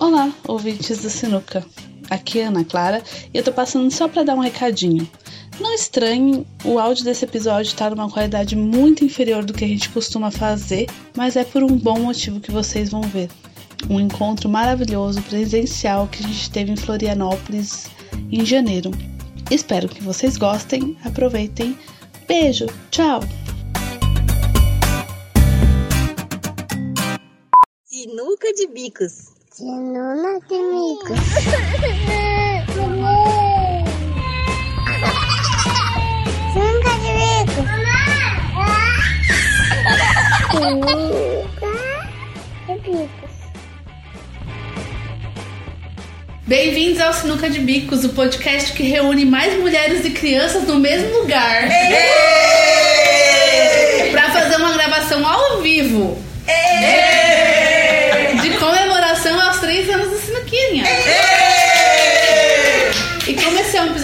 Olá, ouvintes do Sinuca. Aqui é Ana Clara e eu tô passando só para dar um recadinho. Não estranhe o áudio desse episódio tá numa qualidade muito inferior do que a gente costuma fazer, mas é por um bom motivo que vocês vão ver. Um encontro maravilhoso presencial que a gente teve em Florianópolis em janeiro. Espero que vocês gostem, aproveitem. Beijo, tchau! Sinuca de bicos. Sinuca de bicos. Sinuca de bicos. Sinuca de bicos. Bem-vindos ao Sinuca de Bicos, o podcast que reúne mais mulheres e crianças no mesmo lugar. Para fazer uma gravação ao vivo.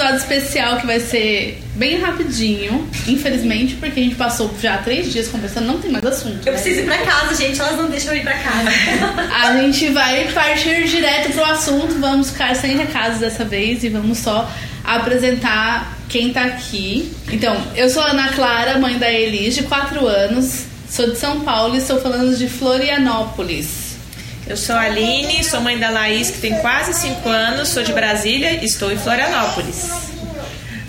Episódio especial que vai ser bem rapidinho, infelizmente, porque a gente passou já três dias conversando, não tem mais assunto. Eu né? preciso ir pra casa, gente. Elas não deixam eu ir pra casa. A gente vai partir direto pro assunto, vamos ficar sem recados dessa vez e vamos só apresentar quem tá aqui. Então, eu sou a Ana Clara, mãe da Elis, de 4 anos, sou de São Paulo e estou falando de Florianópolis. Eu sou a Aline, sou mãe da Laís, que tem quase 5 anos, sou de Brasília e estou em Florianópolis.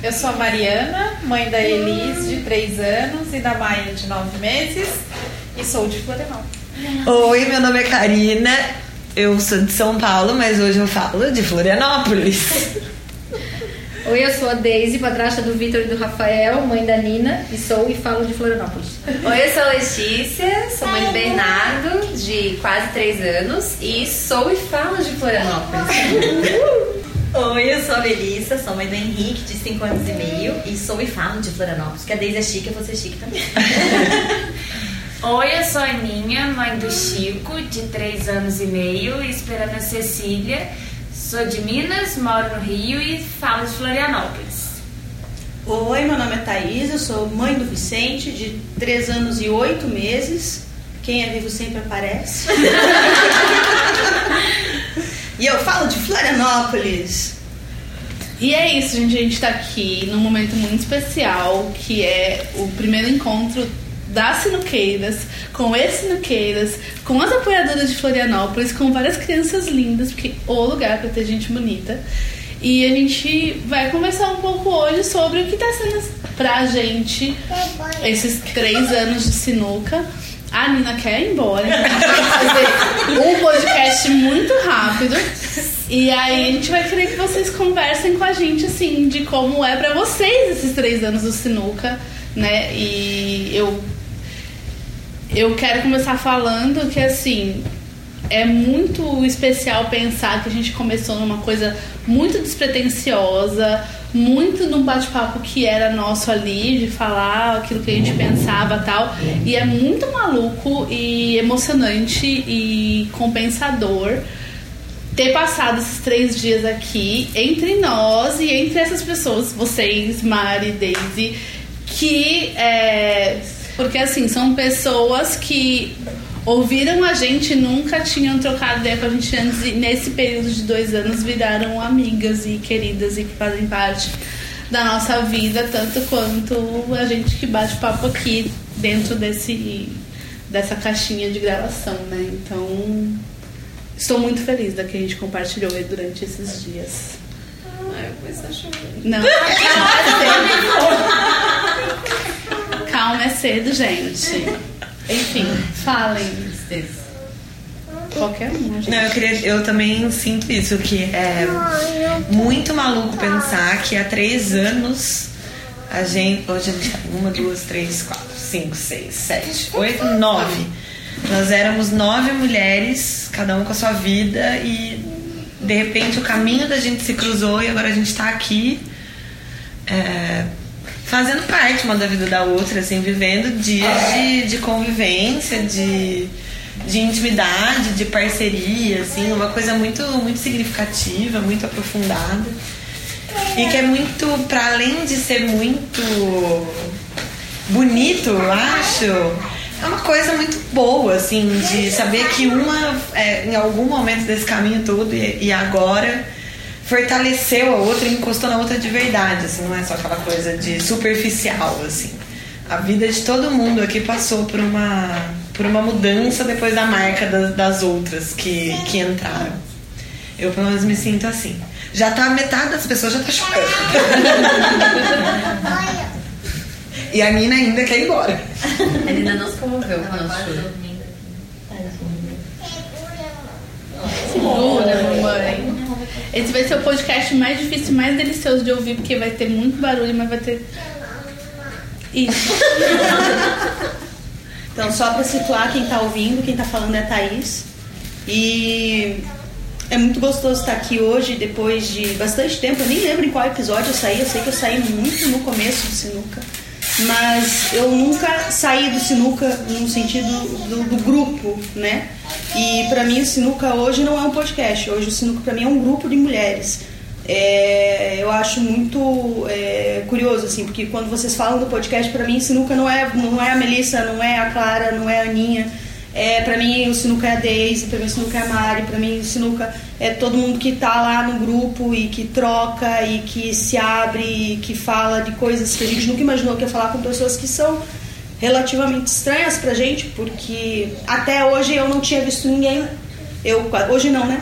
Eu sou a Mariana, mãe da Elis, de 3 anos, e da Maia, de 9 meses, e sou de Florianópolis. Oi, meu nome é Karina. Eu sou de São Paulo, mas hoje eu falo de Florianópolis. Oi, eu sou a Deise, padrasta do Vitor e do Rafael, mãe da Nina, e sou e falo de Florianópolis. Oi, eu sou a Letícia, sou mãe do Bernardo, de quase 3 anos, e sou e falo de Florianópolis. Oi, eu sou a Melissa, sou mãe do Henrique, de 5 anos e meio, e sou e falo de Florianópolis. Que a Deise é chique, eu vou ser chique também. Oi, eu sou a Aninha, mãe do Chico, de 3 anos e meio, e esperando a Cecília. Sou de Minas, moro no Rio e falo de Florianópolis. Oi, meu nome é Thaís, eu sou mãe do Vicente, de 3 anos e 8 meses. Quem é vivo sempre aparece. e eu falo de Florianópolis. E é isso, gente. A gente tá aqui num momento muito especial, que é o primeiro encontro das sinuqueiras, com ex-sinuqueiras, com as apoiadoras de Florianópolis, com várias crianças lindas, porque o lugar para ter gente bonita. E a gente vai conversar um pouco hoje sobre o que tá sendo pra gente esses três anos de sinuca. A Nina quer ir embora, então vai fazer um podcast muito rápido. E aí a gente vai querer que vocês conversem com a gente, assim, de como é pra vocês esses três anos do sinuca, né? E eu eu quero começar falando que assim é muito especial pensar que a gente começou numa coisa muito despretensiosa, muito num bate-papo que era nosso ali, de falar aquilo que a gente pensava tal. E é muito maluco e emocionante e compensador ter passado esses três dias aqui entre nós e entre essas pessoas, vocês, Mari, Daisy, que é, porque assim, são pessoas que ouviram a gente nunca tinham trocado ideia com a gente antes e nesse período de dois anos viraram amigas e queridas e que fazem parte da nossa vida, tanto quanto a gente que bate papo aqui dentro desse dessa caixinha de gravação, né? Então, estou muito feliz da que a gente compartilhou durante esses dias. Ai, eu começo a chorar. Não. Calma, é cedo, gente. Enfim, falem. Qualquer um, gente. Não, eu, queria, eu também sinto isso, que é muito maluco pensar que há três anos a gente. Hoje a gente tá uma, duas, três, quatro, cinco, seis, sete, oito, nove. Nós éramos nove mulheres, cada uma com a sua vida, e de repente o caminho da gente se cruzou e agora a gente tá aqui. é, fazendo parte uma da vida da outra, assim, vivendo dias de, de convivência, de, de intimidade, de parceria, assim, uma coisa muito, muito significativa, muito aprofundada. E que é muito, para além de ser muito bonito, eu acho, é uma coisa muito boa, assim, de saber que uma, é, em algum momento desse caminho todo e, e agora, fortaleceu a outra e encostou na outra de verdade, assim, não é só aquela coisa de superficial, assim. A vida de todo mundo aqui passou por uma, por uma mudança depois da marca das, das outras que, que entraram. Eu, pelo menos, me sinto assim. Já tá, metade das pessoas já tá chorando. e a Nina ainda quer ir embora. A Nina não se comoveu com o nosso choro. Segura, mamãe. Esse vai ser o podcast mais difícil, mais delicioso de ouvir, porque vai ter muito barulho, mas vai ter. Isso. Então, só para situar quem tá ouvindo, quem tá falando é a Thaís. E é muito gostoso estar aqui hoje, depois de bastante tempo. Eu nem lembro em qual episódio eu saí. Eu sei que eu saí muito no começo do Sinuca. Mas eu nunca saí do Sinuca no sentido do, do grupo, né? E para mim o Sinuca hoje não é um podcast. Hoje o Sinuca para mim é um grupo de mulheres. É, eu acho muito é, curioso, assim, porque quando vocês falam do podcast, para mim, Sinuca não é, não é a Melissa, não é a Clara, não é a Aninha. É, pra mim, o Sinuca é a Daisy, pra mim, o Sinuca é a Mari, pra mim, o Sinuca é todo mundo que tá lá no grupo e que troca e que se abre e que fala de coisas que a gente nunca imaginou que ia falar com pessoas que são relativamente estranhas pra gente, porque até hoje eu não tinha visto ninguém. Eu, hoje não, né?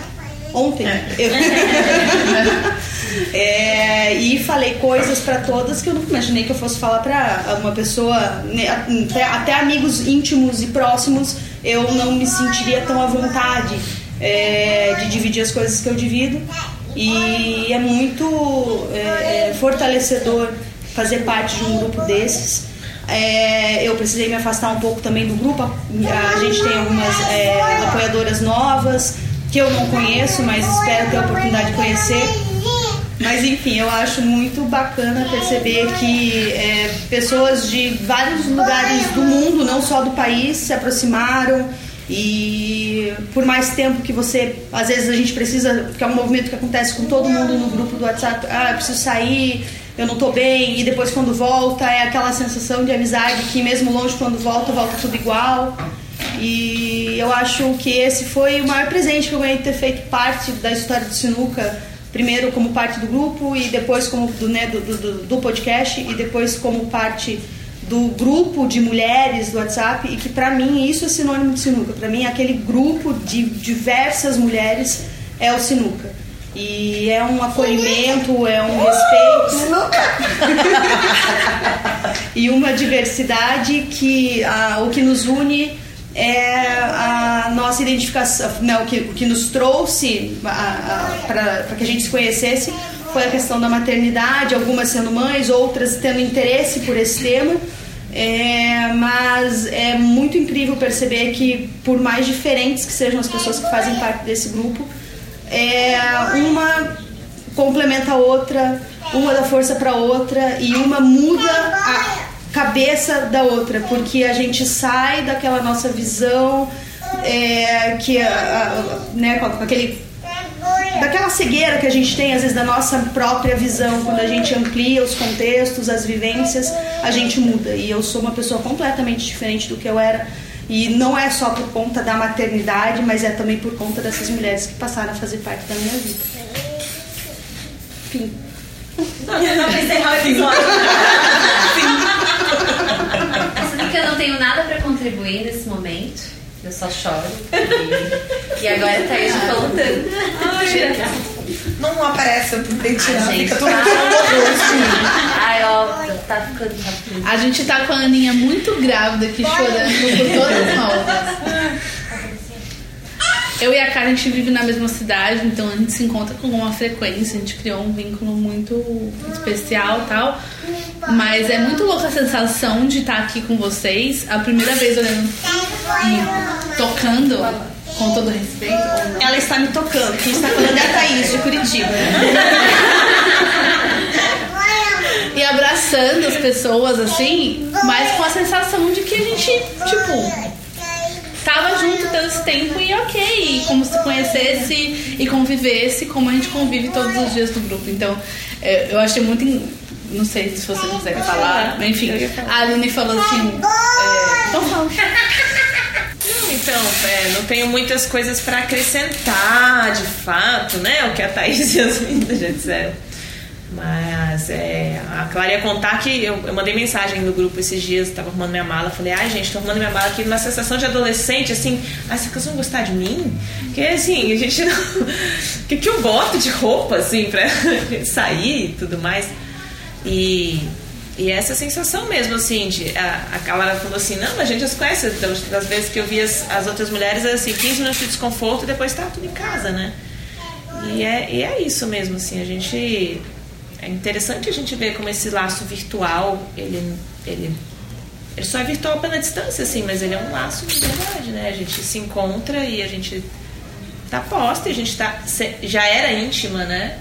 Ontem. Eu- É, e falei coisas pra todas que eu nunca imaginei que eu fosse falar pra uma pessoa, né, até, até amigos íntimos e próximos, eu não me sentiria tão à vontade é, de dividir as coisas que eu divido. E é muito é, fortalecedor fazer parte de um grupo desses. É, eu precisei me afastar um pouco também do grupo. A gente tem algumas é, apoiadoras novas que eu não conheço, mas espero ter a oportunidade de conhecer. Mas enfim, eu acho muito bacana perceber que é, pessoas de vários lugares do mundo, não só do país, se aproximaram e por mais tempo que você, às vezes a gente precisa, porque é um movimento que acontece com todo mundo no grupo do WhatsApp, ah, eu preciso sair, eu não tô bem, e depois quando volta é aquela sensação de amizade que mesmo longe quando volta, volta tudo igual. E eu acho que esse foi o maior presente que eu ganhei de ter feito parte da história do Sinuca, primeiro como parte do grupo e depois como do, né, do, do, do podcast e depois como parte do grupo de mulheres do WhatsApp e que pra mim isso é sinônimo de sinuca. Pra mim aquele grupo de diversas mulheres é o sinuca. E é um acolhimento, é um respeito e uma diversidade que ah, o que nos une é a nossa identificação, né, o, que, o que nos trouxe para que a gente se conhecesse foi a questão da maternidade, algumas sendo mães, outras tendo interesse por esse tema. É, mas é muito incrível perceber que, por mais diferentes que sejam as pessoas que fazem parte desse grupo, é, uma complementa a outra, uma dá força para outra e uma muda a cabeça da outra, porque a gente sai daquela nossa visão é, que a, a, né, com aquele daquela cegueira que a gente tem às vezes da nossa própria visão, quando a gente amplia os contextos, as vivências, a gente muda. E eu sou uma pessoa completamente diferente do que eu era. E não é só por conta da maternidade, mas é também por conta dessas mulheres que passaram a fazer parte da minha vida. Fim. Não, não vai encerrar o episódio. Sabe que eu não tenho nada pra contribuir nesse momento. Eu só choro. E, e agora a Thaís falou tanto. Não aparece, eu tentei tirar, Ai, gente, fica todo tá. Ai, ó, tá ficando rápido. A gente tá com a Aninha muito grávida aqui chorando por todas as novas. Eu e a Karen, a gente vive na mesma cidade, então a gente se encontra com uma frequência, a gente criou um vínculo muito especial e tal. Mas é muito louca a sensação de estar aqui com vocês, a primeira vez olhando e tocando, com todo respeito. Ela está me tocando. Quem está falando é a Thaís, de Curitiba. E abraçando as pessoas assim, mas com a sensação de que a gente, tipo, tava junto todo esse tempo e ok, e como se conhecesse e convivesse como a gente convive todos os dias do grupo. Então, é, eu achei muito. Não sei se vocês quiserem falar, mas enfim, a Aline falou assim: é, Então fala. Não, então, é, não tenho muitas coisas pra acrescentar, de fato, né? O que a Thaís e as meninas já disseram. Mas é, a Clara ia contar que eu, eu mandei mensagem no grupo esses dias, tava arrumando minha mala, falei, ai gente, tô arrumando minha mala aqui numa sensação de adolescente, assim, ah, vocês vão gostar de mim? Porque assim, a gente não. O que, que eu boto de roupa, assim, pra sair e tudo mais? E, e essa sensação mesmo, assim, de, a, a Clara falou assim, não, a gente já se conhece, das, vezes que eu vi as, as outras mulheres, assim, 15 minutos de desconforto e depois tá tudo em casa, né? E é, e é isso mesmo, assim, a gente. É interessante a gente ver como esse laço virtual, ele, ele, ele só é virtual pela distância, assim, mas ele é um laço de verdade, né? A gente se encontra e a gente tá posta, e a gente tá, já era íntima, né?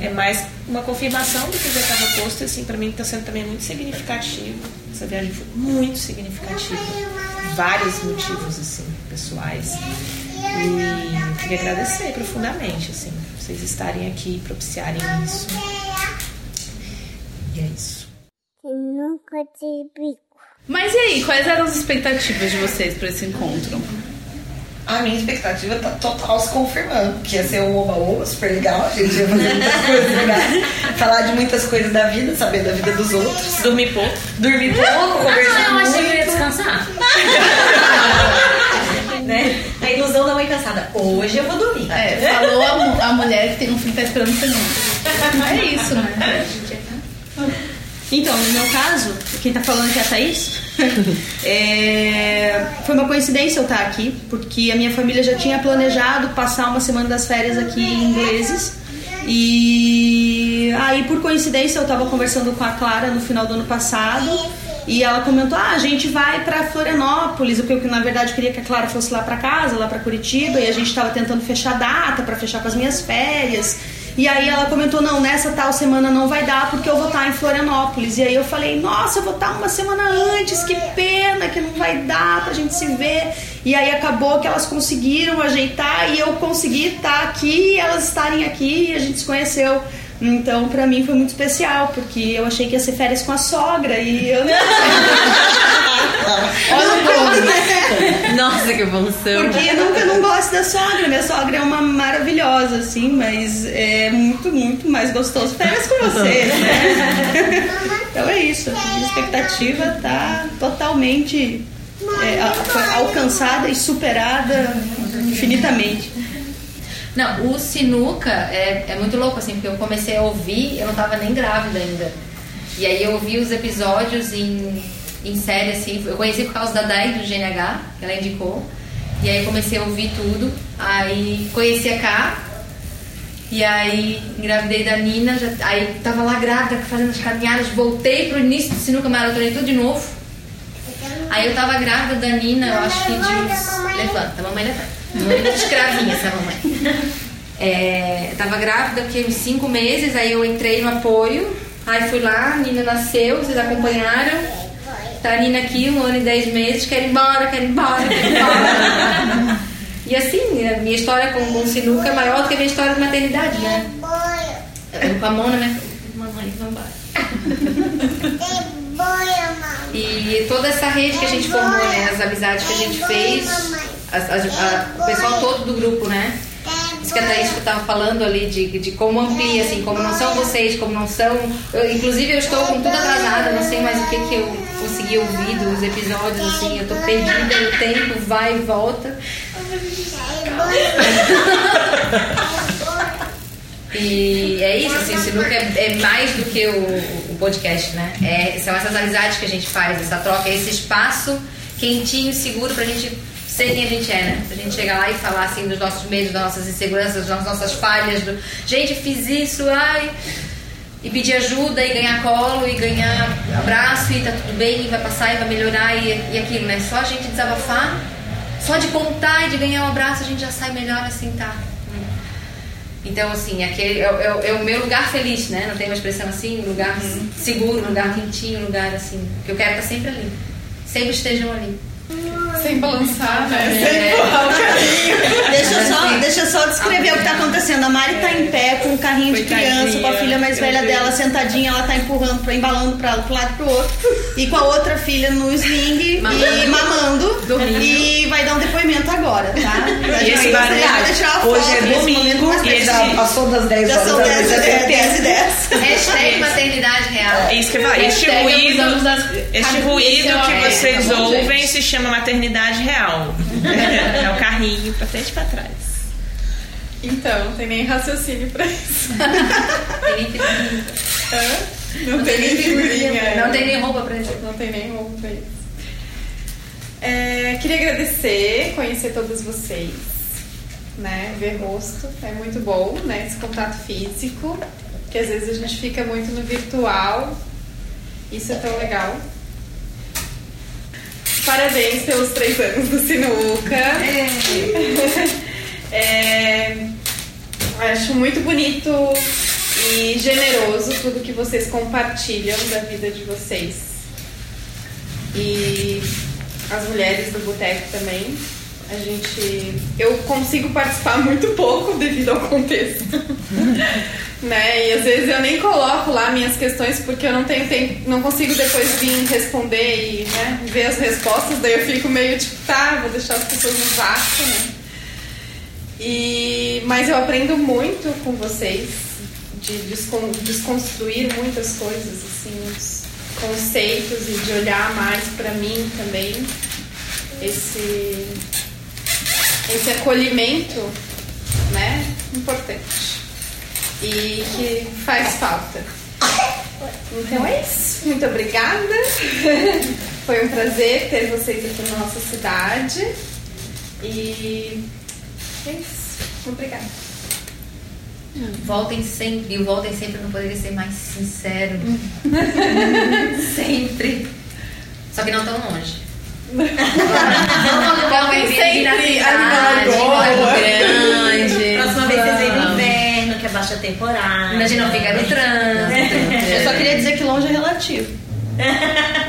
É mais uma confirmação do que já estava posto, e assim, pra mim tá sendo também muito significativo. Essa viagem foi muito significativa. Vários motivos, assim, pessoais. E queria agradecer profundamente, assim, vocês estarem aqui, propiciarem isso. E é isso. Sinuca de bico. Mas e aí, quais eram as expectativas de vocês pra esse encontro? A minha expectativa tá total se confirmando, que ia ser um oba-oba super legal, a gente ia fazer muitas coisas legais, falar de muitas coisas da vida, saber da vida dos outros, Dormir pouco. dormir pouco, conversar Ah, eu achei que eu ia muito. descansar. né? A ilusão da mãe cansada. Hoje eu vou dormir. É, falou a, a mulher que tem um filho que tá esperando o. É isso, né? Então, no meu caso, quem tá falando aqui é a Thaís. É, foi uma coincidência eu estar aqui, porque a minha família já tinha planejado passar uma semana das férias aqui em ingleses. E aí, por coincidência, eu tava conversando com a Clara no final do ano passado. E ela comentou: Ah, a gente vai pra Florianópolis. O que eu, na verdade, queria que a Clara fosse lá pra casa, lá pra Curitiba. E a gente tava tentando fechar data pra fechar com as minhas férias. E aí ela comentou, não, nessa tal semana não vai dar porque eu vou estar em Florianópolis. E aí eu falei, nossa, eu vou estar uma semana antes, que pena que não vai dar pra gente se ver. E aí acabou que elas conseguiram ajeitar e eu consegui estar aqui, elas estarem aqui e a gente se conheceu. Então, pra mim foi muito especial, porque eu achei que ia ser férias com a sogra e eu não. Olha o. Nossa, que evolução. Porque eu nunca não gosto da sogra. Minha sogra é uma maravilhosa, assim, mas é muito, muito mais gostoso férias com vocês, né? Então é isso. A minha expectativa tá totalmente é, alcançada e superada infinitamente. Não, o Sinuca é, é muito louco, assim, porque eu comecei a ouvir, eu não tava nem grávida ainda. E aí eu ouvi os episódios em, em série, assim, eu conheci por causa da Dai do GNH, que ela indicou. E aí comecei a ouvir tudo. Aí conheci a Cá. E aí engravidei da Nina, já, aí tava lá grávida, fazendo as caminhadas, voltei pro início do Sinuca Maratonei tudo de novo. Aí eu tava grávida da Nina, eu acho que de uns... Levanta, mamãe levanta. Muito escravinha essa mamãe. É, eu tava grávida, porque uns cinco meses, aí eu entrei no apoio. Aí fui lá, a Nina nasceu, vocês acompanharam. Tá a Nina aqui, um ano e dez meses, quer ir embora, quer ir embora, quer ir embora. e assim, a minha história com, com o sinuca é maior do que a minha história de maternidade, né? Eu com a mão na minha... Mamãe, vamos embora. E toda essa rede que a gente formou, né? As amizades que a gente fez, as- as- a- o pessoal todo do grupo, né? Isso que a Thaís estava falando ali de, de como amplia, assim, como não são vocês, como não são. eu- inclusive eu estou com tudo atrasada, não sei mais o que, que eu consegui ouvir dos episódios, assim, eu tô perdida no tempo, vai e volta. E é isso, assim, o Sinuca é, é mais do que o, o podcast, né? É, são essas amizades que a gente faz, essa troca, esse espaço quentinho, seguro pra gente ser quem a gente é, né? Pra gente chegar lá e falar assim dos nossos medos, das nossas inseguranças, das nossas falhas, do gente, fiz isso, ai. E pedir ajuda e ganhar colo e ganhar abraço e tá tudo bem, e vai passar e vai melhorar e, e aquilo, né? Só a gente desabafar, só de contar e de ganhar um abraço a gente já sai melhor assim, tá? Então, assim, aquele é, é- é o meu lugar feliz, né? Não tem uma expressão assim, lugar seguro, lugar quentinho, lugar assim. Que eu quero estar sempre ali. Sempre estejam ali. Sem balançar, né? Deixa eu só, Assim, deixa eu só descrever o que tá acontecendo. A Mari tá em pé com o carrinho de criança, com a filha mais velha dela sentadinha, ela tá empurrando, pra, embalando pra ela pro lado e pro outro. E com a outra filha no sling e mamando. E vai dar um depoimento agora, tá? A E gente esse barulho, hoje foto é nesse domingo momento e já passou das 10 Já horas são da 10 noite, e é 10, 10 e 10. Hashtag maternidade real. É isso que vai. Este Hashtag ruído, este Ah, ruído é o- que é, vocês tá ouvem se chama maternidade real. é o carrinho pra frente e pra trás. Então, não tem nem raciocínio pra isso. Tem nem figurinha. Hã? Não tem nem figurinha. Não tem nem roupa pra isso. Não tem nem roupa pra isso. É, queria agradecer, conhecer todos vocês, né? Ver rosto é muito bom, né? Esse contato físico, que às vezes a gente fica muito no virtual. Isso é tão legal. Parabéns pelos três anos do Sinuca. É, acho muito bonito e generoso tudo que vocês compartilham da vida de vocês. E as mulheres do boteco também. A gente. Eu consigo participar muito pouco devido ao contexto. né? E às vezes eu nem coloco lá minhas questões porque eu não tenho tempo, não consigo depois vir responder e né, ver as respostas, daí eu fico meio tipo, tá, vou deixar as pessoas no vácuo, né? E, mas eu aprendo muito com vocês de descon- desconstruir muitas coisas, assim, os conceitos e de olhar mais pra mim também. Esse, esse acolhimento, né? Importante. E que faz falta. Então é isso. Muito obrigada. Foi um prazer ter vocês aqui na nossa cidade. E é isso. Obrigada. Voltem sempre, e o voltem sempre não poderia ser mais sincero. sempre. Só que não tão longe. Alugar um Airbnb na Sempre cidade. Lago grande. Próxima vez vocês vêm no Vamos. inverno, que é baixa temporada. Imagina não ficar no trânsito. Eu só queria dizer que longe é relativo.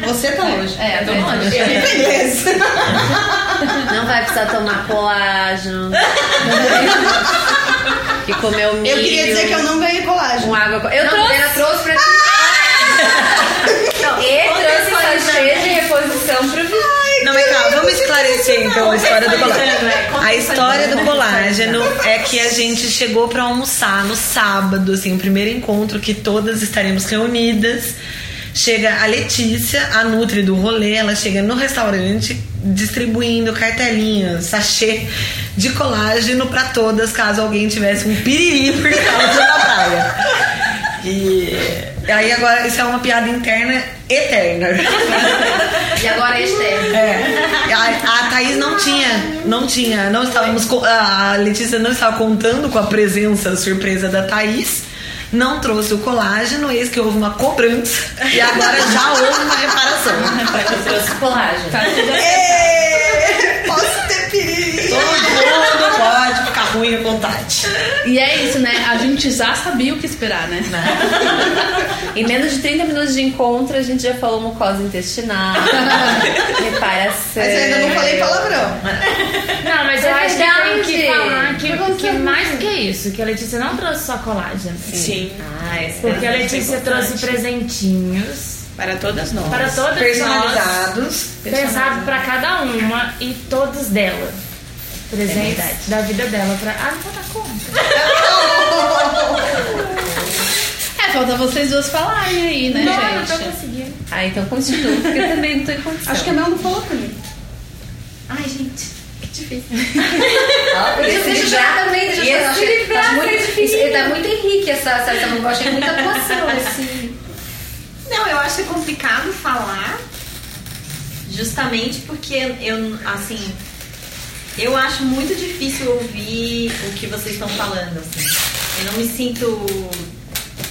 Você tá longe. É, eu tô longe. Eu inglês. Não vai precisar tomar colágeno. que comeu milho. Eu queria dizer que eu não ganhei colágeno. Com água. Eu Não, trouxe. ela trouxe pra ti. Não, e trouxe sachê de reposição pro vídeo. Não, mas calma, vamos esclarecer então a história do colágeno. A história do colágeno é que a gente chegou pra almoçar no sábado, assim, o primeiro encontro que todas estaremos reunidas. Chega a Letícia, a Nutri do rolê, ela chega no restaurante distribuindo cartelinhas, sachê de colágeno pra todas, caso alguém tivesse um piriri por causa da praia. E aí agora isso é uma piada interna eterna. E agora é externo. É. A, a Thaís não tinha, não tinha, não estávamos, co- a Letícia não estava contando com a presença surpresa da Thaís, não trouxe o colágeno, eis que houve uma cobrança e agora já houve uma reparação. Eu trouxe colágeno. Ê, ruim à vontade. E é isso, né? A gente já sabia o que esperar, né? Em menos de 30 minutos de encontro, a gente já falou mucosa intestinal, reparação. Mas eu ainda não falei palavrão. Não, mas eu É acho que tem que falar que, que mais do que isso, que a Letícia não trouxe só colágeno. Sim. Ah, esse Porque a é Letícia trouxe presentinhos Para todas nós. para todas nós, Personalizados. pensado para cada uma e todos dela. Presentes da vida dela pra. Ah, não vou dar conta. É, falta vocês duas falarem aí, né, Não, não tô gente? conseguindo. Ah, então continua, porque eu também não tô em condição. Acho que a Mel não falou comigo. Ai, gente, que difícil. Deixa eu já- também, deixa eu chorar. Tá é muito, difícil. isso, tá muito Henrique essa, essa, essa eu achei muita atuação, assim. Não, eu acho que é complicado falar, justamente porque eu, assim, eu acho muito difícil ouvir o que vocês estão falando, assim. Eu não me sinto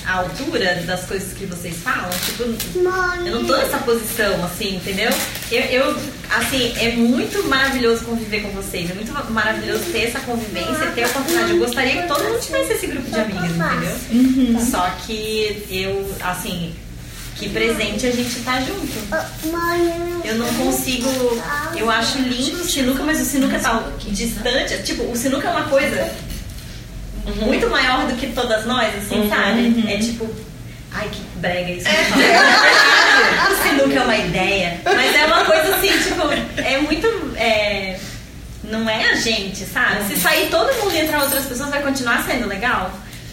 à altura das coisas que vocês falam, tipo, eu não tô nessa posição, assim, entendeu? Eu, eu, assim, é muito maravilhoso conviver com vocês, é muito maravilhoso ter essa convivência, ter a oportunidade. Eu gostaria que todo mundo tivesse esse grupo de amigas, entendeu? Só que eu, assim, que presente a gente tá junto. Eu não consigo. Eu acho lindo o sinuca, mas o sinuca tá distante. Tipo, o sinuca é uma coisa muito maior do que todas nós, assim, sabe? É tipo. Ai, que brega isso. O sinuca é uma ideia. Mas é uma coisa assim, tipo, é muito. é, não é a gente, sabe? Se sair todo mundo e entrar outras pessoas, vai continuar sendo legal.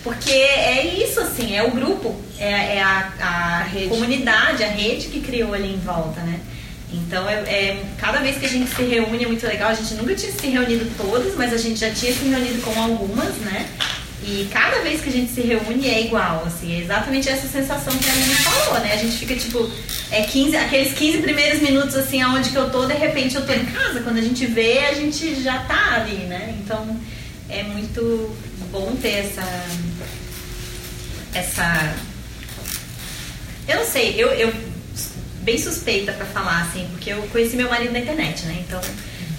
Porque é isso, assim, é o grupo, é, é a, a comunidade, a rede que criou ali em volta, né? Então, é, é- cada vez que a gente se reúne é muito legal. A gente nunca tinha se reunido todas, mas a gente já tinha se reunido com algumas, né? E cada vez que a gente se reúne é igual, assim, é exatamente essa sensação que a Aline falou, né? A gente fica tipo, é 15, aqueles 15 primeiros minutos assim, aonde que eu tô, de repente eu tô em casa. Quando a gente vê, a gente já tá ali, né? Então é muito bom ter essa. Essa. Eu não sei, eu, eu bem suspeita pra falar, assim, porque eu conheci meu marido na internet, né? Então,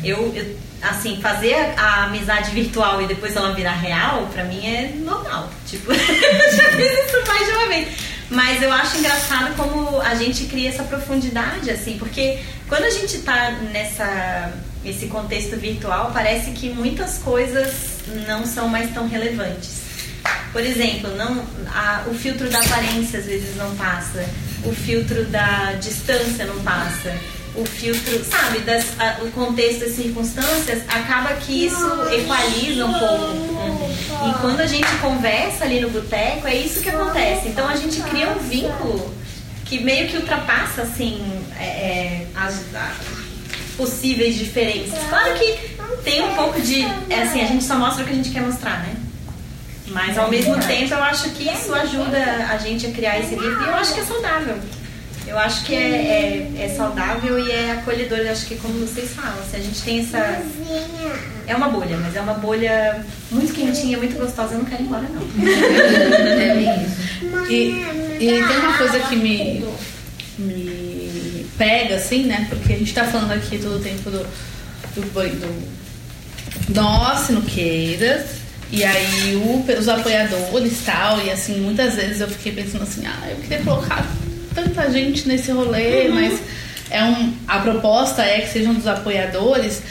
eu, eu, assim, fazer a, amizade virtual e depois ela virar real, pra mim é normal. Tipo, eu já fiz isso mais de uma vez. Mas eu acho engraçado como a gente cria essa profundidade, assim, porque quando a gente tá nessa esse contexto virtual, parece que muitas coisas não são mais tão relevantes. Por exemplo, não, a- o filtro da aparência às vezes não passa, o filtro da distância não passa, o filtro, sabe, das, a- o contexto das circunstâncias, acaba que isso equaliza um pouco. E quando a gente conversa ali no boteco, é isso que acontece. Então a gente cria um vínculo que meio que ultrapassa, assim, é, é, as, a- possíveis diferenças. Claro que tem um pouco de. É assim, a gente só mostra o que a gente quer mostrar, né? Mas ao mesmo tempo eu acho que isso ajuda a gente a criar esse livro e eu acho que é saudável. Eu acho que é, é, é saudável e é acolhedor. Eu acho que como vocês falam, se a gente tem essa. É uma bolha, mas é uma bolha muito quentinha, muito gostosa, eu não quero ir embora, não. É isso. E, e tem uma coisa que me, me pega, assim, né? Porque a gente tá falando aqui todo o tempo do, do, banho- do nós, sinuqueiras, e aí o, os apoiadores e tal, e assim, muitas vezes eu fiquei pensando assim, ah, eu queria colocar tanta gente nesse rolê, mas é um, a proposta é que sejam dos apoiadores,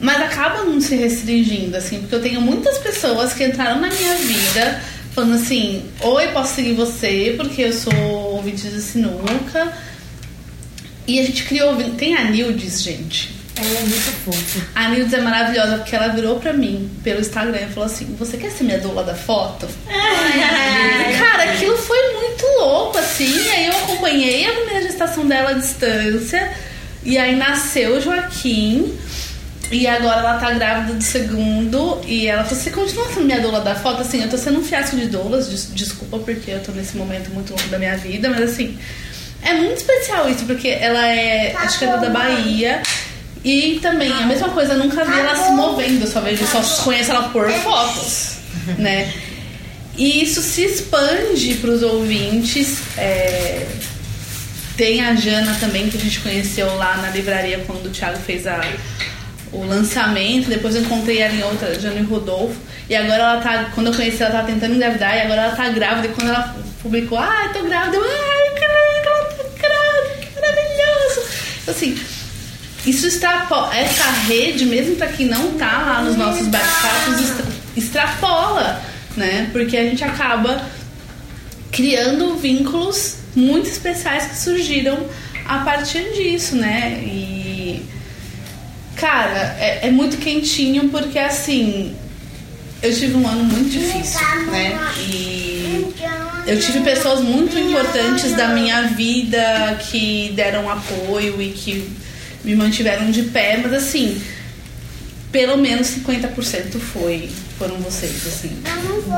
mas acaba não se restringindo, assim, porque eu tenho muitas pessoas que entraram na minha vida falando assim, oi, posso seguir você, porque eu sou ouvinte de sinuca. E a gente criou. Tem a Nildes, gente. Ela é muito fofa. A Nildes é maravilhosa porque ela virou pra mim pelo Instagram e falou assim: Você quer ser minha doula da foto? Cara, aquilo foi muito louco, assim. Aí eu acompanhei a primeira gestação dela à distância. E aí nasceu o Joaquim. E agora ela tá grávida do segundo. E ela falou: Você continua sendo minha doula da foto? Assim, eu tô sendo um fiasco de doulas. des- Desculpa, porque eu tô nesse momento muito louco da minha vida. Mas assim, é muito especial isso, porque ela é. Acho que ela é da Bahia. E também, a mesma coisa, eu nunca vi ela se movendo, eu só vejo, só conheço ela por fotos, né? E isso se expande para os ouvintes. é, Tem a Jana também, que a gente conheceu lá na livraria quando o Thiago fez a, o lançamento. Depois eu encontrei ela em outra, Jana e Rodolfo. E agora ela tá, quando eu conheci ela, tava tentando engravidar. E agora ela tá grávida. E quando ela publicou, ai, tô grávida, eu, ai, caralho, ela tá grávida, que maravilhoso. Assim, isso está essa rede mesmo para quem não tá lá nos nossos bate-papos extra- extrapola né? Porque a gente acaba criando vínculos muito especiais que surgiram a partir disso né? E cara é, é muito quentinho porque assim eu tive um ano muito difícil né? e eu tive pessoas muito importantes da minha vida que deram apoio e que me mantiveram de pé, mas assim, pelo menos 50% foi, foram vocês, assim.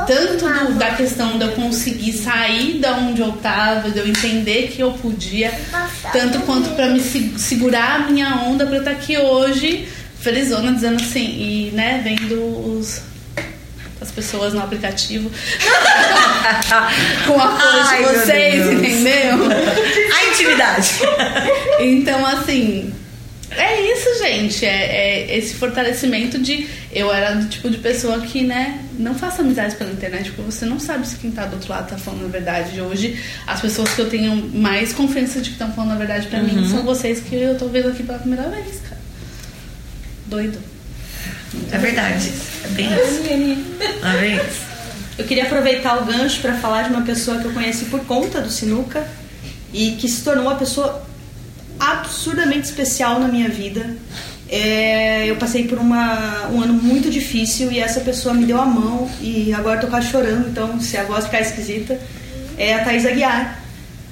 Tanto do- da questão de eu conseguir sair da onde eu tava, de eu entender que eu podia, tanto quanto pra me se- segurar a minha onda pra eu estar aqui hoje, felizona, dizendo assim, e né, vendo os as pessoas no aplicativo com o apoio Ai, de vocês, entendeu? A intimidade. Então, assim, é isso, gente. É, é esse fortalecimento de. Eu era do tipo de pessoa que, né, não faça amizades pela internet, porque você não sabe se quem tá do outro lado tá falando a verdade. Hoje, as pessoas que eu tenho mais confiança de que estão falando a verdade pra mim são vocês que eu tô vendo aqui pela primeira vez, cara. Doido. É verdade. É bem isso. É bem isso. Eu queria aproveitar o gancho para falar de uma pessoa que eu conheci por conta do Sinuca e que se tornou uma pessoa absurdamente especial na minha vida. É, eu passei por uma, um ano muito difícil e essa pessoa me deu a mão e agora eu tô quase chorando, então se a voz ficar esquisita, é a Thaís Aguiar.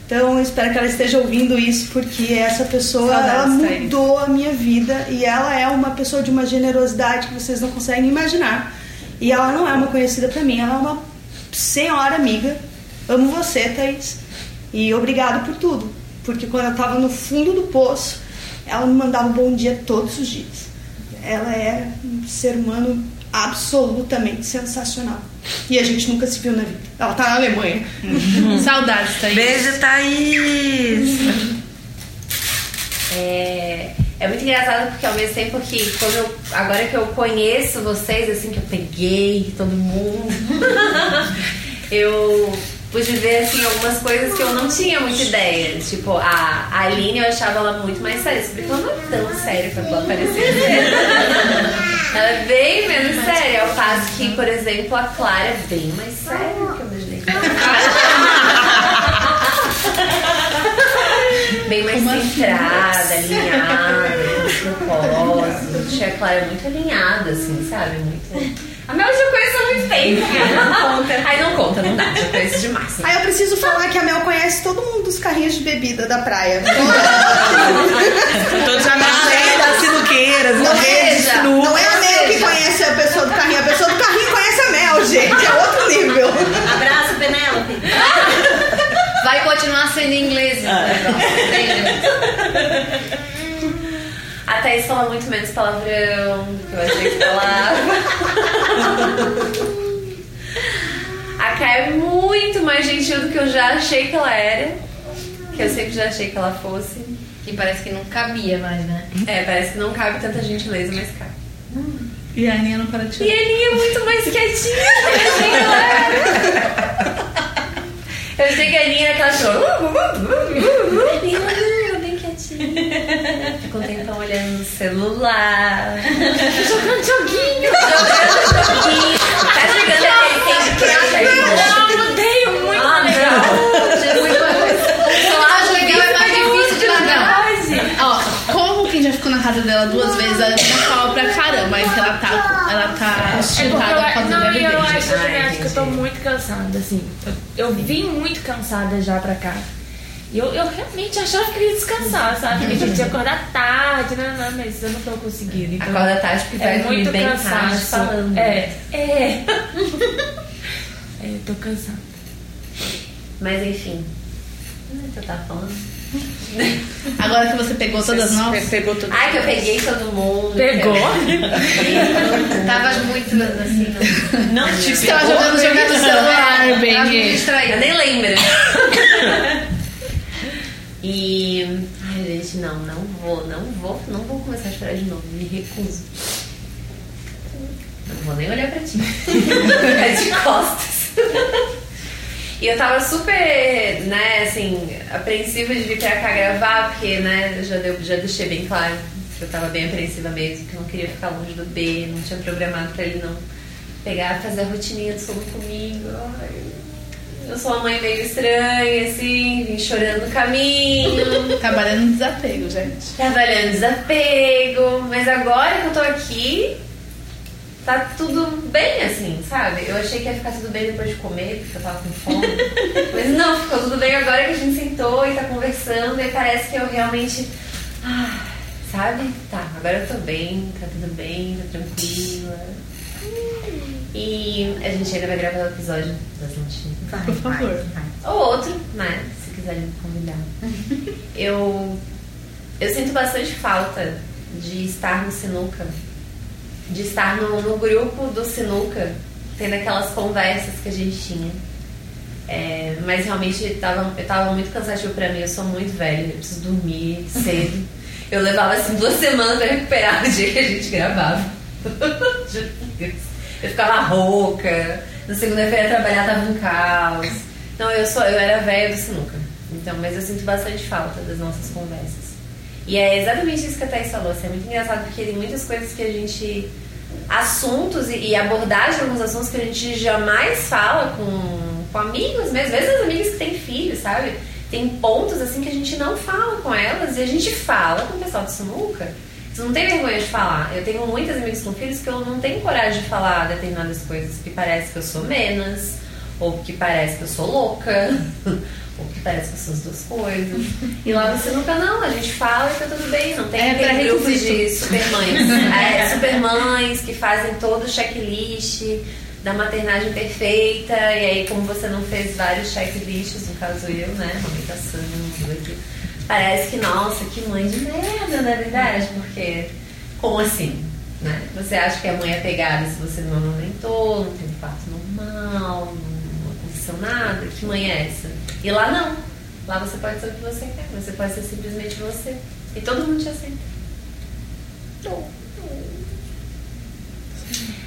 Então espero que ela esteja ouvindo isso porque essa pessoa ela mudou a minha vida e ela é uma pessoa de uma generosidade que vocês não conseguem imaginar. E ela não é uma conhecida pra mim, ela é uma senhora amiga. Amo você, Thaís. E obrigado por tudo. Porque quando eu tava no fundo do poço, ela me mandava um bom dia todos os dias. Ela é um ser humano absolutamente sensacional. E a gente nunca se viu na vida. Ela tá na Alemanha. Saudades, Thaís. Beijo, Thaís! É, é muito engraçado porque ao mesmo tempo que quando eu, agora que eu conheço vocês, assim, que eu peguei todo mundo, eu pude ver assim, algumas coisas que eu não tinha muita ideia. Tipo, a, a Aline eu achava ela muito mais séria. Que ela não é tão séria quanto ela parecia. ela é bem menos séria, ao passo que, por exemplo, a Clara é bem mais séria do que eu imaginei. bem mais centrada, alinhada, com propósito. Achei a Clara muito alinhada, assim, sabe? Muito. A Mel eu já conheço há muito tempo. Não conta. Ai, não conta, não dá. Já conheço demais. Aí eu preciso falar que a Mel conhece todo mundo dos carrinhos de bebida da praia. Todos aí das sinuqueiras, Não de é, não é a Mel que conhece a pessoa do carrinho, a pessoa do carrinho conhece a Mel, gente. É outro nível. Abraço, Penélope. Vai continuar sendo inglês esse Ah. Thaís fala muito menos palavrão do que eu achei que falava. A Kai é muito mais gentil do que eu já achei que ela era. Que eu sempre já achei que ela fosse. E parece que não cabia mais, né? É, parece que não cabe tanta gentileza, mas cabe. E a Aninha não para de E chorar. a Aninha é muito mais quietinha do que eu achei que ela era. Eu achei que a Aninha era aquela chorou. "Ah. Fica um tempão olhando no celular. Jogando joguinho. Jogando joguinho. Tá chegando aquele tempo que eu Eu odeio muito Ah. Celular legal é mais difícil de largar. Ó, como quem já ficou na casa dela duas vezes, ela não fala pra caramba. Que ela tá, ela tá É por eu, causa não, e eu acho, eu acho que eu tô muito cansada, assim. Eu, eu vim muito cansada já pra cá. E eu, eu realmente achava que queria descansar, sabe? Que a gente ia acordar tarde, não, não, mas eu não tô conseguindo. Então, Acorda tarde porque vai é dormir muito bem tarde cansaço. falando. É, é. é, eu tô cansada. Mas enfim. Que eu tava falando? Agora que você pegou todas nós. Pegou tudo. Ai, que eu peguei todo mundo. Pegou? Tava muito assim, não. Não te Você tava jogando jogo celular, Tava muito bem. Eu distraída. nem lembro. E. Ai, gente, não, não vou, não vou, não vou começar a chorar de novo. Me recuso. Não vou nem olhar pra ti. Ficar de costas. E eu tava super, né, assim, apreensiva de vir pra cá gravar, porque, né, eu já, deu, já deixei bem claro que eu tava bem apreensiva mesmo, que eu não queria ficar longe do B, não tinha programado pra ele não pegar, fazer a rotininha do sono comigo. Ai, eu sou uma mãe meio estranha, assim, chorando no caminho, Trabalhando no desapego, gente. trabalhando desapego, mas agora que eu tô aqui, tá tudo bem, assim, sabe? Eu achei que ia ficar tudo bem depois de comer, porque eu tava com fome. mas não, ficou tudo bem agora que a gente sentou e tá conversando, e parece que eu realmente. ah, sabe? Tá, agora eu tô bem, tá tudo bem, tô tranquila. E a gente ainda vai gravar o episódio das notícias. Por favor. Ou outro, né? Se quiserem me convidar. eu, eu sinto bastante falta de estar no Sinuca. De estar no, no grupo do Sinuca, tendo aquelas conversas que a gente tinha. É, mas realmente tava, eu tava muito cansativo pra mim, eu sou muito velha, eu preciso dormir cedo. eu levava assim duas semanas pra recuperar o dia que a gente gravava. Juro por Deus. Eu ficava rouca, na segunda-feira trabalhar tava um caos. Não, eu sou, eu era velha do sinuca. Então, mas eu sinto bastante falta das nossas conversas. E é exatamente isso que a Thaís falou. Assim, é muito engraçado porque tem muitas coisas que a gente assuntos e, e abordagem de alguns assuntos que a gente jamais fala com, com amigos mesmo, às vezes as amigas que têm filhos, sabe? Tem pontos assim que a gente não fala com elas e a gente fala com o pessoal de Sinuca. Você não tem vergonha de falar. Eu tenho muitas amigas com filhos que eu não tenho coragem de falar determinadas coisas, que parece que eu sou menos, ou que parece que eu sou louca, ou que parece que eu sou as duas coisas. E lá no Sinuca não, a gente fala e tá tudo bem, não tem É aquele grupo de supermães. é, supermães que fazem todo o checklist da maternagem perfeita, e aí como você não fez vários checklists, no caso eu, né, amamentação, tudo parece que, nossa, que mãe de merda, na verdade, porque como assim? Né? Você acha que a mãe é pegada se você não amamentou, não teve parto normal, não aconteceu nada? Que mãe é essa? E lá não. Lá você pode ser o que você quer, você pode ser simplesmente você. E todo mundo te aceita.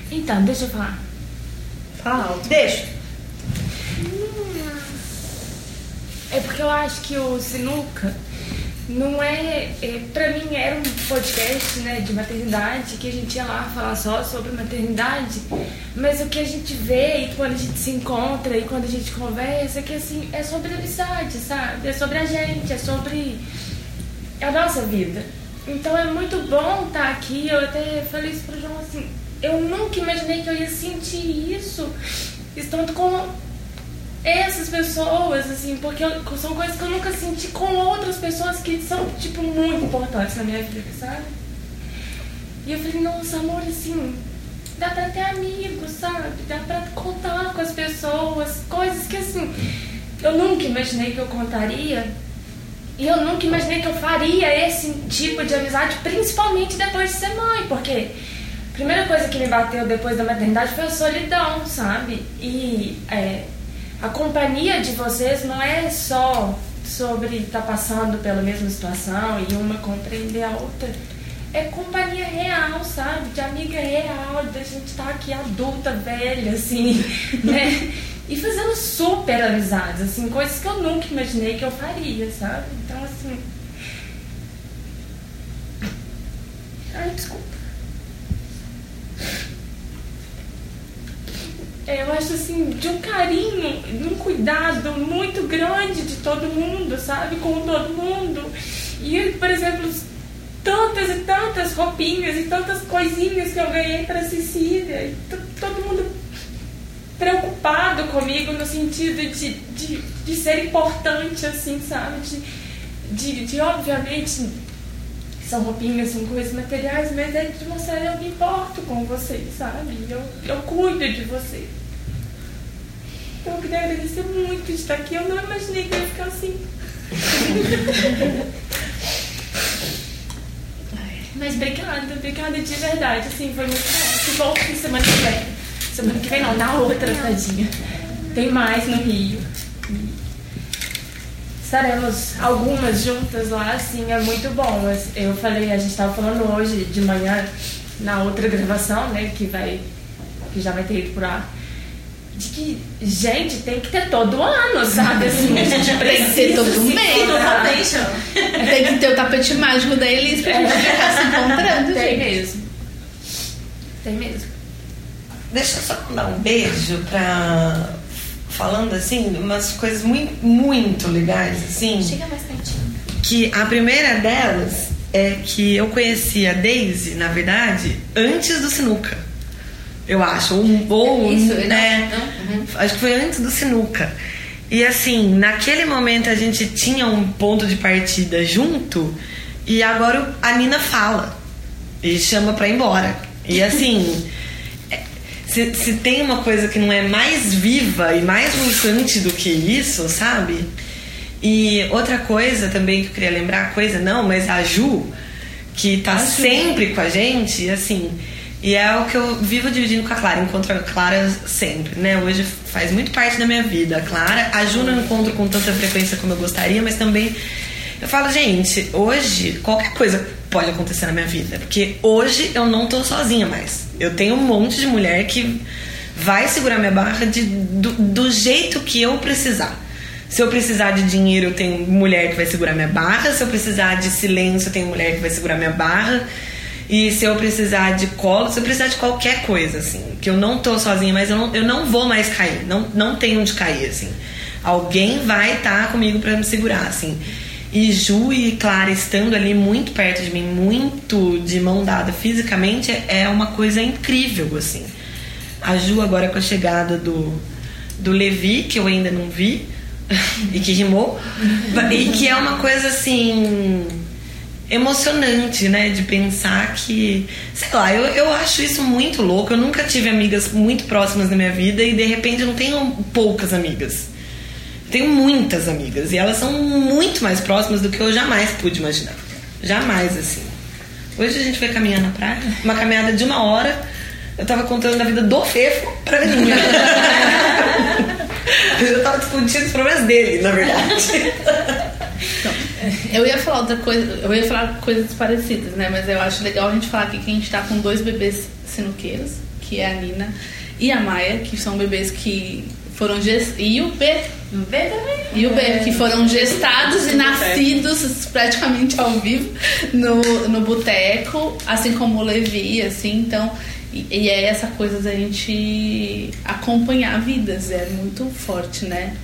Então, deixa eu falar. Fala alto. Deixa. É porque eu acho que o Sinuca não é, é. Pra mim era um podcast né, de maternidade que a gente ia lá falar só sobre maternidade, mas o que a gente vê e quando a gente se encontra e quando a gente conversa, é que assim, é sobre amizade, sabe? É sobre a gente, é sobre a nossa vida. Então é muito bom estar aqui. Eu até falei isso pro João assim. Eu nunca imaginei que eu ia sentir isso estando com essas pessoas, assim, porque eu- são coisas que eu nunca senti com outras pessoas que são, tipo, muito importantes na minha vida, sabe? E eu falei, nossa, amor, assim, dá pra ter amigos, sabe? Dá pra contar com as pessoas, coisas que, assim, eu nunca imaginei que eu contaria. E eu nunca imaginei que eu faria esse tipo de amizade, principalmente depois de ser mãe, porque primeira coisa que me bateu depois da maternidade foi a solidão, sabe? E é, a companhia de vocês não é só sobre estar passando pela mesma situação e uma compreender a outra. É companhia real, sabe? De amiga real, da gente estar aqui adulta, velha, assim, né? E fazendo super amizades, assim, coisas que eu nunca imaginei que eu faria, sabe? Então, assim. Ai, desculpa. Eu acho assim, de um carinho, de um cuidado muito grande de todo mundo, sabe? Com todo mundo. E, por exemplo, tantas e tantas roupinhas e tantas coisinhas que eu ganhei para Cecília. E todo mundo preocupado comigo no sentido de, de, de ser importante, assim, sabe? De, de, de, obviamente, são roupinhas, são coisas materiais, mas é de mostrar eu me importo com vocês, sabe? Eu, eu cuido de vocês. Então eu queria agradecer muito de estar aqui. Eu não imaginei que ia ficar assim. Mas obrigada, obrigada de verdade, assim, foi muito bom. Que que semana que vem. Semana que vem não, na outra, tadinha. Tem mais no Rio. Estaremos algumas juntas lá, assim, é muito bom. Mas Eu falei, a gente estava falando hoje de manhã, na outra gravação, né, que vai. que já vai ter ido por ar. De que, gente, tem que ter todo ano, sabe? Assim, a gente Tem que precisa ter todo mês. encontrar. Tem que ter o tapete mágico da Elis pra gente ficar se encontrando, Tem gente. mesmo. Tem mesmo. Deixa eu só mandar um beijo pra. Falando assim, umas coisas muito, muito legais, assim. Chega mais pertinho. Que a primeira delas é que eu conheci a Daisy, na verdade, antes do Sinuca. Eu acho. Ou, ou Isso, né? não, não, uhum. Acho que foi antes do Sinuca. E assim, naquele momento a gente tinha um ponto de partida junto e agora a Nina fala e chama pra ir embora. E assim, é, se, se tem uma coisa que não é mais viva e mais pulsante do que isso, sabe? E outra coisa também que eu queria lembrar, coisa não, mas a Ju, que tá sempre com a gente, assim, e é o que eu vivo dividindo com a Clara, encontro a Clara sempre, né? Hoje faz muito parte da minha vida. A Clara, a Ju não encontro com tanta frequência como eu gostaria, mas também eu falo, gente, hoje qualquer coisa pode acontecer na minha vida, porque hoje eu não tô sozinha mais. Eu tenho um monte de mulher que vai segurar minha barra de, do, do jeito que eu precisar. Se eu precisar de dinheiro, eu tenho mulher que vai segurar minha barra. Se eu precisar de silêncio, eu tenho mulher que vai segurar minha barra. E se eu precisar de colo, se eu precisar de qualquer coisa, assim, que eu não tô sozinha, mas eu não, eu não vou mais cair, não, não tenho onde cair, assim. Alguém vai estar comigo para me segurar, assim. E Ju e Clara estando ali muito perto de mim, muito de mão dada fisicamente, é uma coisa incrível, assim. A Ju agora com a chegada do, do Levi, que eu ainda não vi, e que rimou, e que é uma coisa assim emocionante, né? De pensar que. Sei lá, eu, eu acho isso muito louco. Eu nunca tive amigas muito próximas na minha vida e de repente eu não tenho poucas amigas. Tenho muitas amigas e elas são muito mais próximas do que eu jamais pude imaginar. Jamais, assim. Hoje a gente foi caminhar na praia, uma caminhada de uma hora. Eu tava contando da vida do Fefo pra mim. eu tava discutindo os problemas dele, na verdade. Eu ia falar outra coisa, eu ia falar coisas parecidas, né? Mas eu acho legal a gente falar aqui que a gente tá com dois bebês sinuqueiros, que é a Nina e a Maia, que são bebês que foram gest... e o B, O B também. e o B, que foram gestados e nascidos praticamente ao vivo no, no boteco, assim como o Levi, assim, então. E, e é essa coisa da gente acompanhar vidas, é muito forte, né?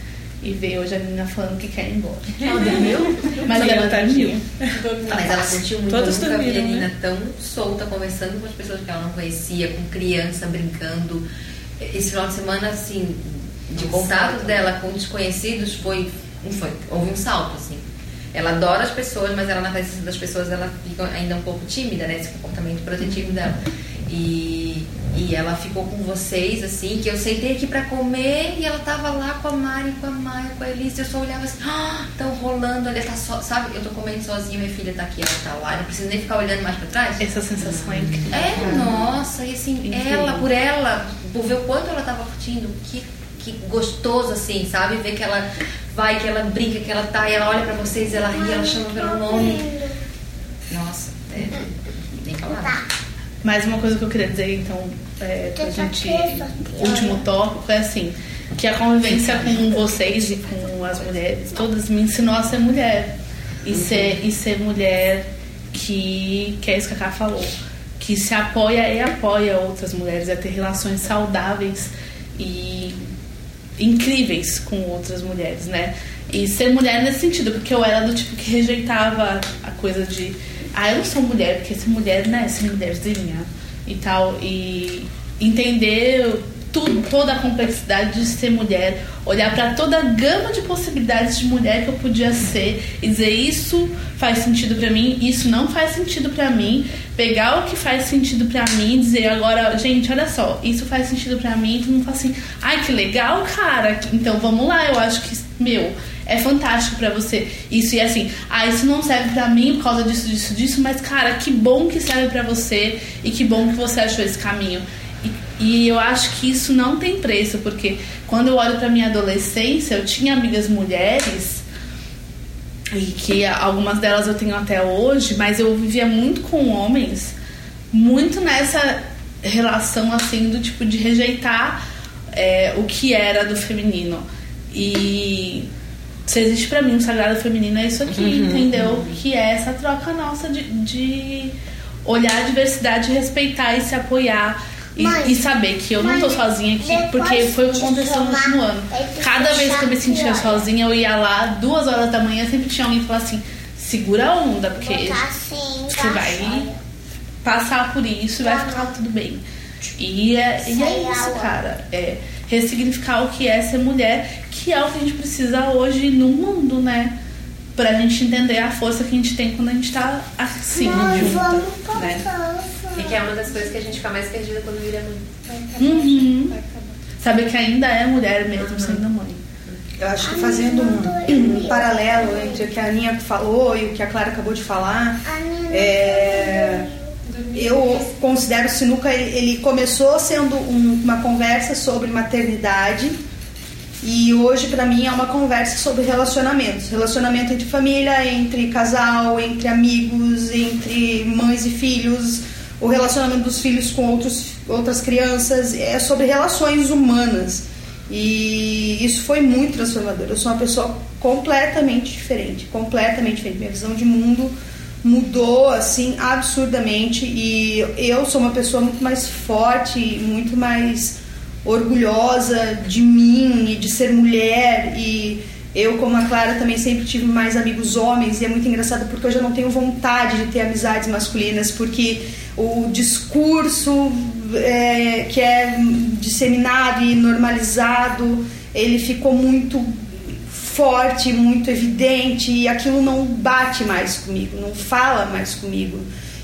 E ver hoje a menina falando que quer ir embora. Ela dormiu? Mas Sim, ela dormiu. Mas ela curtiu muito. Todos eu nunca vi a dormiram, Nina tão solta, conversando com as pessoas que ela não conhecia, com criança, brincando. Esse final de semana, assim, de contato dela com desconhecidos foi, um foi houve um salto, assim. Ela adora as pessoas, mas ela na presença das pessoas ela fica ainda um pouco tímida, né? Esse comportamento protetivo dela. E, e ela ficou com vocês, assim, que eu sentei aqui pra comer e ela tava lá com a Mari, com a Maia, com a Elise. Eu só olhava assim, ah, tão rolando, ela tá sabe? Eu tô comendo sozinha, minha filha tá aqui, ela tá lá, eu não preciso nem ficar olhando mais pra trás. Essa sensação é incrível. É, nossa, e assim, Incrível. ela, por ela, por ver o quanto ela tava curtindo, que, que gostoso, assim, sabe? Ver que ela vai, que ela brinca, que ela tá, e ela olha pra vocês, ela ri, ela chama pelo nome. Nossa, é, nem falar. Mais uma coisa que eu queria dizer, então, é, pra gente. O último tópico é assim: que a convivência com vocês e com as mulheres todas me ensinou a ser mulher. E, ser, e ser mulher que, que é isso que a Ká falou. Que se apoia e apoia outras mulheres, é ter relações saudáveis e incríveis com outras mulheres, né? E ser mulher nesse sentido, porque eu era do tipo que rejeitava a coisa de ah, eu não sou mulher, porque ser mulher, né, ser mulherzinha e tal. E entender tudo, toda a complexidade de ser mulher, olhar para toda a gama de possibilidades de mulher que eu podia ser e dizer isso faz sentido para mim, isso não faz sentido para mim, pegar o que faz sentido para mim dizer agora, gente, olha só, isso faz sentido para mim, todo mundo fala assim, ai que legal, cara, então vamos lá, eu acho que, meu, é fantástico pra você. Isso e assim, ah, isso não serve pra mim por causa disso, disso, disso, mas cara, que bom que serve pra você e que bom que você achou esse caminho. E, eu acho que isso não tem preço, porque quando eu olho pra minha adolescência, eu tinha amigas mulheres e que algumas delas eu tenho até hoje, mas eu vivia muito com homens, muito nessa relação assim do tipo de rejeitar é, o que era do feminino. E se existe pra mim um sagrado feminino é isso aqui, Uhum, entendeu? Que é essa troca nossa de, de olhar a diversidade, respeitar e se apoiar. E, Mãe, e saber que eu não tô sozinha aqui, porque foi o que aconteceu no último ano. Cada vez que eu me sentia sozinha, eu ia lá, duas horas da manhã, sempre tinha alguém que falava assim: segura a onda, porque Botar assim, você vai passar por isso e vai ficar tudo bem. E é, e é isso, cara. É ressignificar o que é ser mulher, que é o que a gente precisa hoje no mundo, né? Pra gente entender a força que a gente tem quando a gente tá assim, Nós vamos junta, né? E que é uma das coisas que a gente fica mais perdida quando vira mãe. Uhum. Saber que ainda é mulher mesmo sendo mãe. Eu acho que fazendo um, um paralelo entre o que a Aninha falou e o que a Clara acabou de falar, é, eu considero o Sinuca, ele começou sendo um- uma conversa sobre maternidade e hoje pra mim é uma conversa sobre relacionamentos. Relacionamento entre família, entre casal, entre amigos, entre mães e filhos, o relacionamento dos filhos com outros, outras crianças, é sobre relações humanas. E isso foi muito transformador. Eu sou uma pessoa completamente diferente, completamente diferente. Minha visão de mundo mudou assim absurdamente e eu sou uma pessoa muito mais forte, muito mais orgulhosa de mim e de ser mulher e eu, como a Clara, também sempre tive mais amigos homens e é muito engraçado porque eu já não tenho vontade de ter amizades masculinas porque o discurso é, que é disseminado e normalizado ele ficou muito forte, muito evidente e aquilo não bate mais comigo, não fala mais comigo.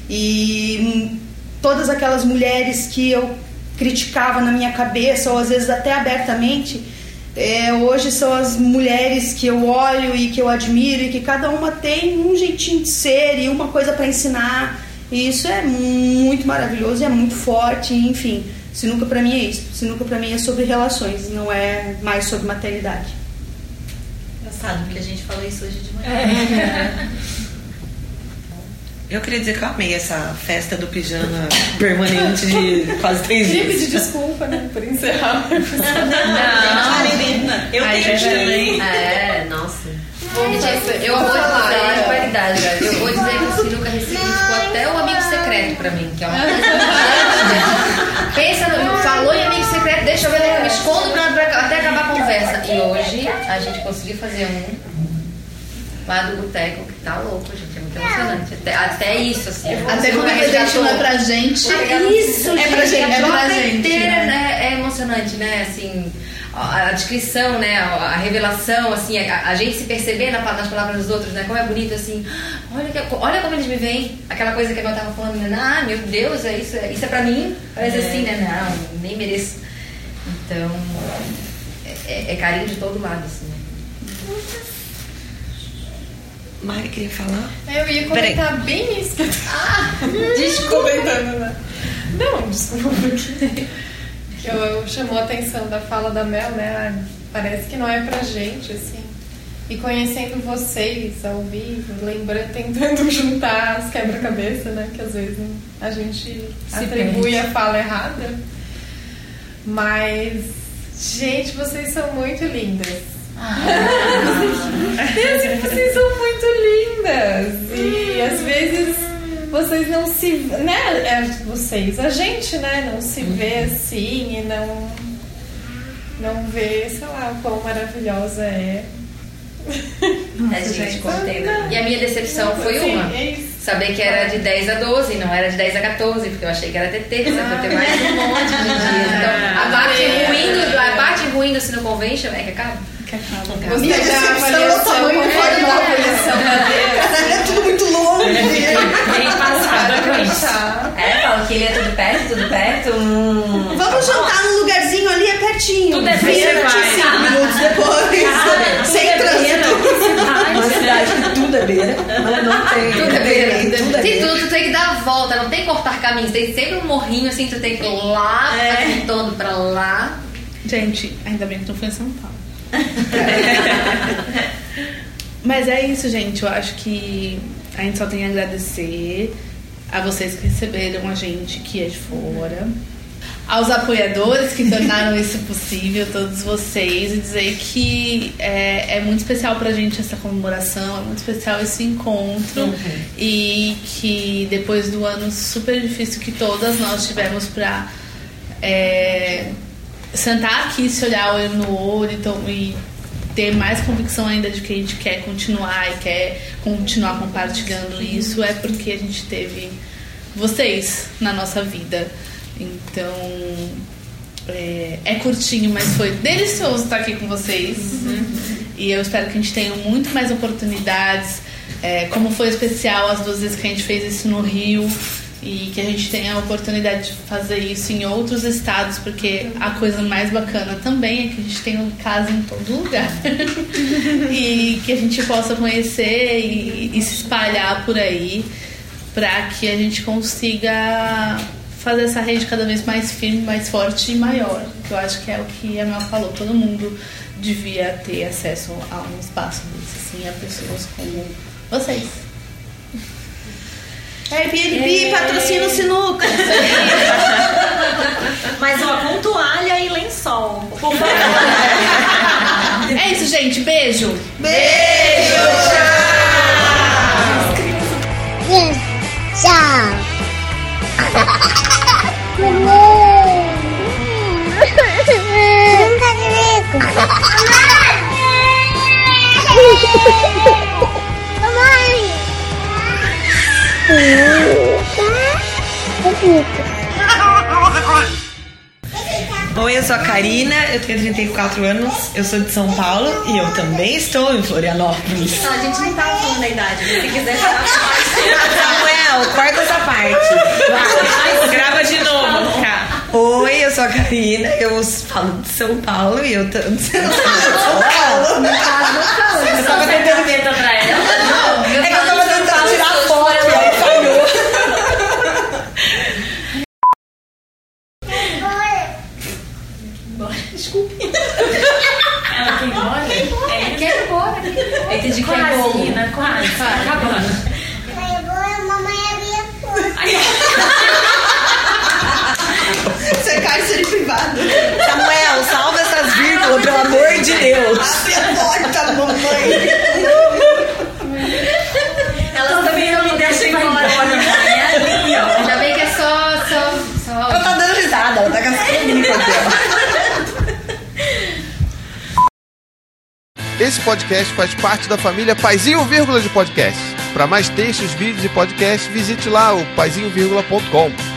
E todas aquelas mulheres que eu criticava na minha cabeça, ou às vezes até abertamente, é, hoje são as mulheres que eu olho e que eu admiro e que cada uma tem um jeitinho de ser e uma coisa para ensinar. E isso é muito maravilhoso, é muito forte, enfim. Sinuca para mim é isso. Sinuca para mim é sobre relações, não é mais sobre maternidade. Engraçado, porque a gente falou isso hoje de manhã. Eu queria dizer que eu amei essa festa do pijama permanente de quase três Queria dias. pedir desculpa, né, por encerrar. Eu Aí tenho já também. É, nossa. Gente, eu vou dizer de qualidade, velho. Eu vou dizer pra mim, que é uma. Pensa no. Falou em amigo secreto, deixa eu ver é eu me escondo pra, pra até acabar a conversa. E hoje a gente conseguiu fazer um lá do boteco que tá louco, gente. É muito emocionante. Até, até isso, assim. Até quando o presente não é pra gente. Isso, É pra gente, a é pra gente, inteira né, é emocionante, né? Assim, a, descrição, né? A, revelação, assim, a, a gente se perceber na, nas palavras dos outros, né? Como é bonito, assim. Olha, que, olha como eles me veem. Aquela coisa que eu tava falando, né? Ah, meu Deus, é isso, é, isso é pra mim? Parece assim, né? Não, nem mereço. Então, é, é- é carinho de todo lado, assim. né? Mari queria falar? Eu ia comentar bem isso que eu Ah, desculpa. comentando, né? Não, desculpa. Eu, eu chamou a atenção da fala da Mel, né? Ah, Parece que não é pra gente, assim. E conhecendo vocês ao vivo, lembrando, tentando juntar as quebra-cabeça, né? Que às vezes a gente atribui a fala errada. Mas, gente, vocês são muito lindas. Deus, vocês são muito lindas. E às vezes vocês não se. Né? É, vocês, a gente, né? Não se vê assim e não. Não vê, sei lá, o quão maravilhosa é. É, gente, contendo. E a minha decepção foi Sim, uma. é. Saber que era de 10 a 12, não era de 10 a 14, porque eu achei que era ter terça, pra ter mais um monte de dias. Então, a parte ruim do, a parte ruim do Sino Convention é que acaba. Gostei Minha da decepção é o avaliação, é, Ford da Nova. Deus. É. Bem passada com isso. Tá. É, fala que ele é tudo perto, tudo perto. Hum. Vamos jantar num lugarzinho ali, é pertinho. Tudo é 20, beira, vai. 25 minutos depois. sem trânsito. Uma cidade que tudo é beira, mas não tem. Tudo é beira. Tudo é beira. tudo, tu tem que dar a volta, não tem que cortar caminhos, tem sempre um morrinho assim, tu tem que ir lá, É. tentando pra lá. Gente, ainda bem que não foi em São Paulo. Mas é isso, gente. Eu acho que a gente só tem a agradecer a vocês que receberam a gente que é de fora. Aos apoiadores que tornaram isso possível, todos vocês, e dizer que é, é muito especial pra gente essa comemoração, é muito especial esse encontro e que depois do ano super difícil que todas nós tivemos pra é, sentar aqui, se olhar olho no olho então, e ter mais convicção ainda de que a gente quer continuar e quer continuar compartilhando isso é porque a gente teve vocês na nossa vida. Então é, é curtinho, mas foi delicioso estar aqui com vocês. E eu espero que a gente tenha muito mais oportunidades. É, como foi especial as duas vezes que a gente fez isso no Rio e que a gente tenha a oportunidade de fazer isso em outros estados, porque a coisa mais bacana também é que a gente tem casa em todo lugar e que a gente possa conhecer e, e se espalhar por aí para que a gente consiga fazer essa rede cada vez mais firme, mais forte e maior. Que eu acho que é o que a Mel falou, todo mundo devia ter acesso a um espaço desse, assim, a pessoas como vocês. Airbnb é. patrocina o é. sinuca. Mas ó, com toalha e lençol. é isso, gente. Beijo. Beijo. Tchau. Tchau. Nunca sou a Karina, eu tenho 34 anos, eu sou de São Paulo e eu também estou em Florianópolis. Não, a gente não tava falando da idade, mas se quiser falar Samuel, corta essa parte. Vai. Grava de novo, cara. Oi, eu sou a Karina, eu falo de São Paulo e eu tô de São Paulo. Eu tava tentando meta pra ela. É que eu tava tentando tirar foto e aí falhou. Ela quer ir embora? É, Quer ir embora. Eu entendi que é quase, bolo. Nina, quase. Acabando. Você cai ser privado. Samuel, salva essas vírgulas, pelo amor de Deus. Corta, mamãe. Ela também não me deixa embora. É ali, ó. Ainda bem que é só. só, só... Ela tá dando risada, ela tá gastando dela. Esse podcast faz parte da família Paizinho Vírgula de Podcast. Para mais textos, vídeos e podcasts, visite lá o paizinho.com.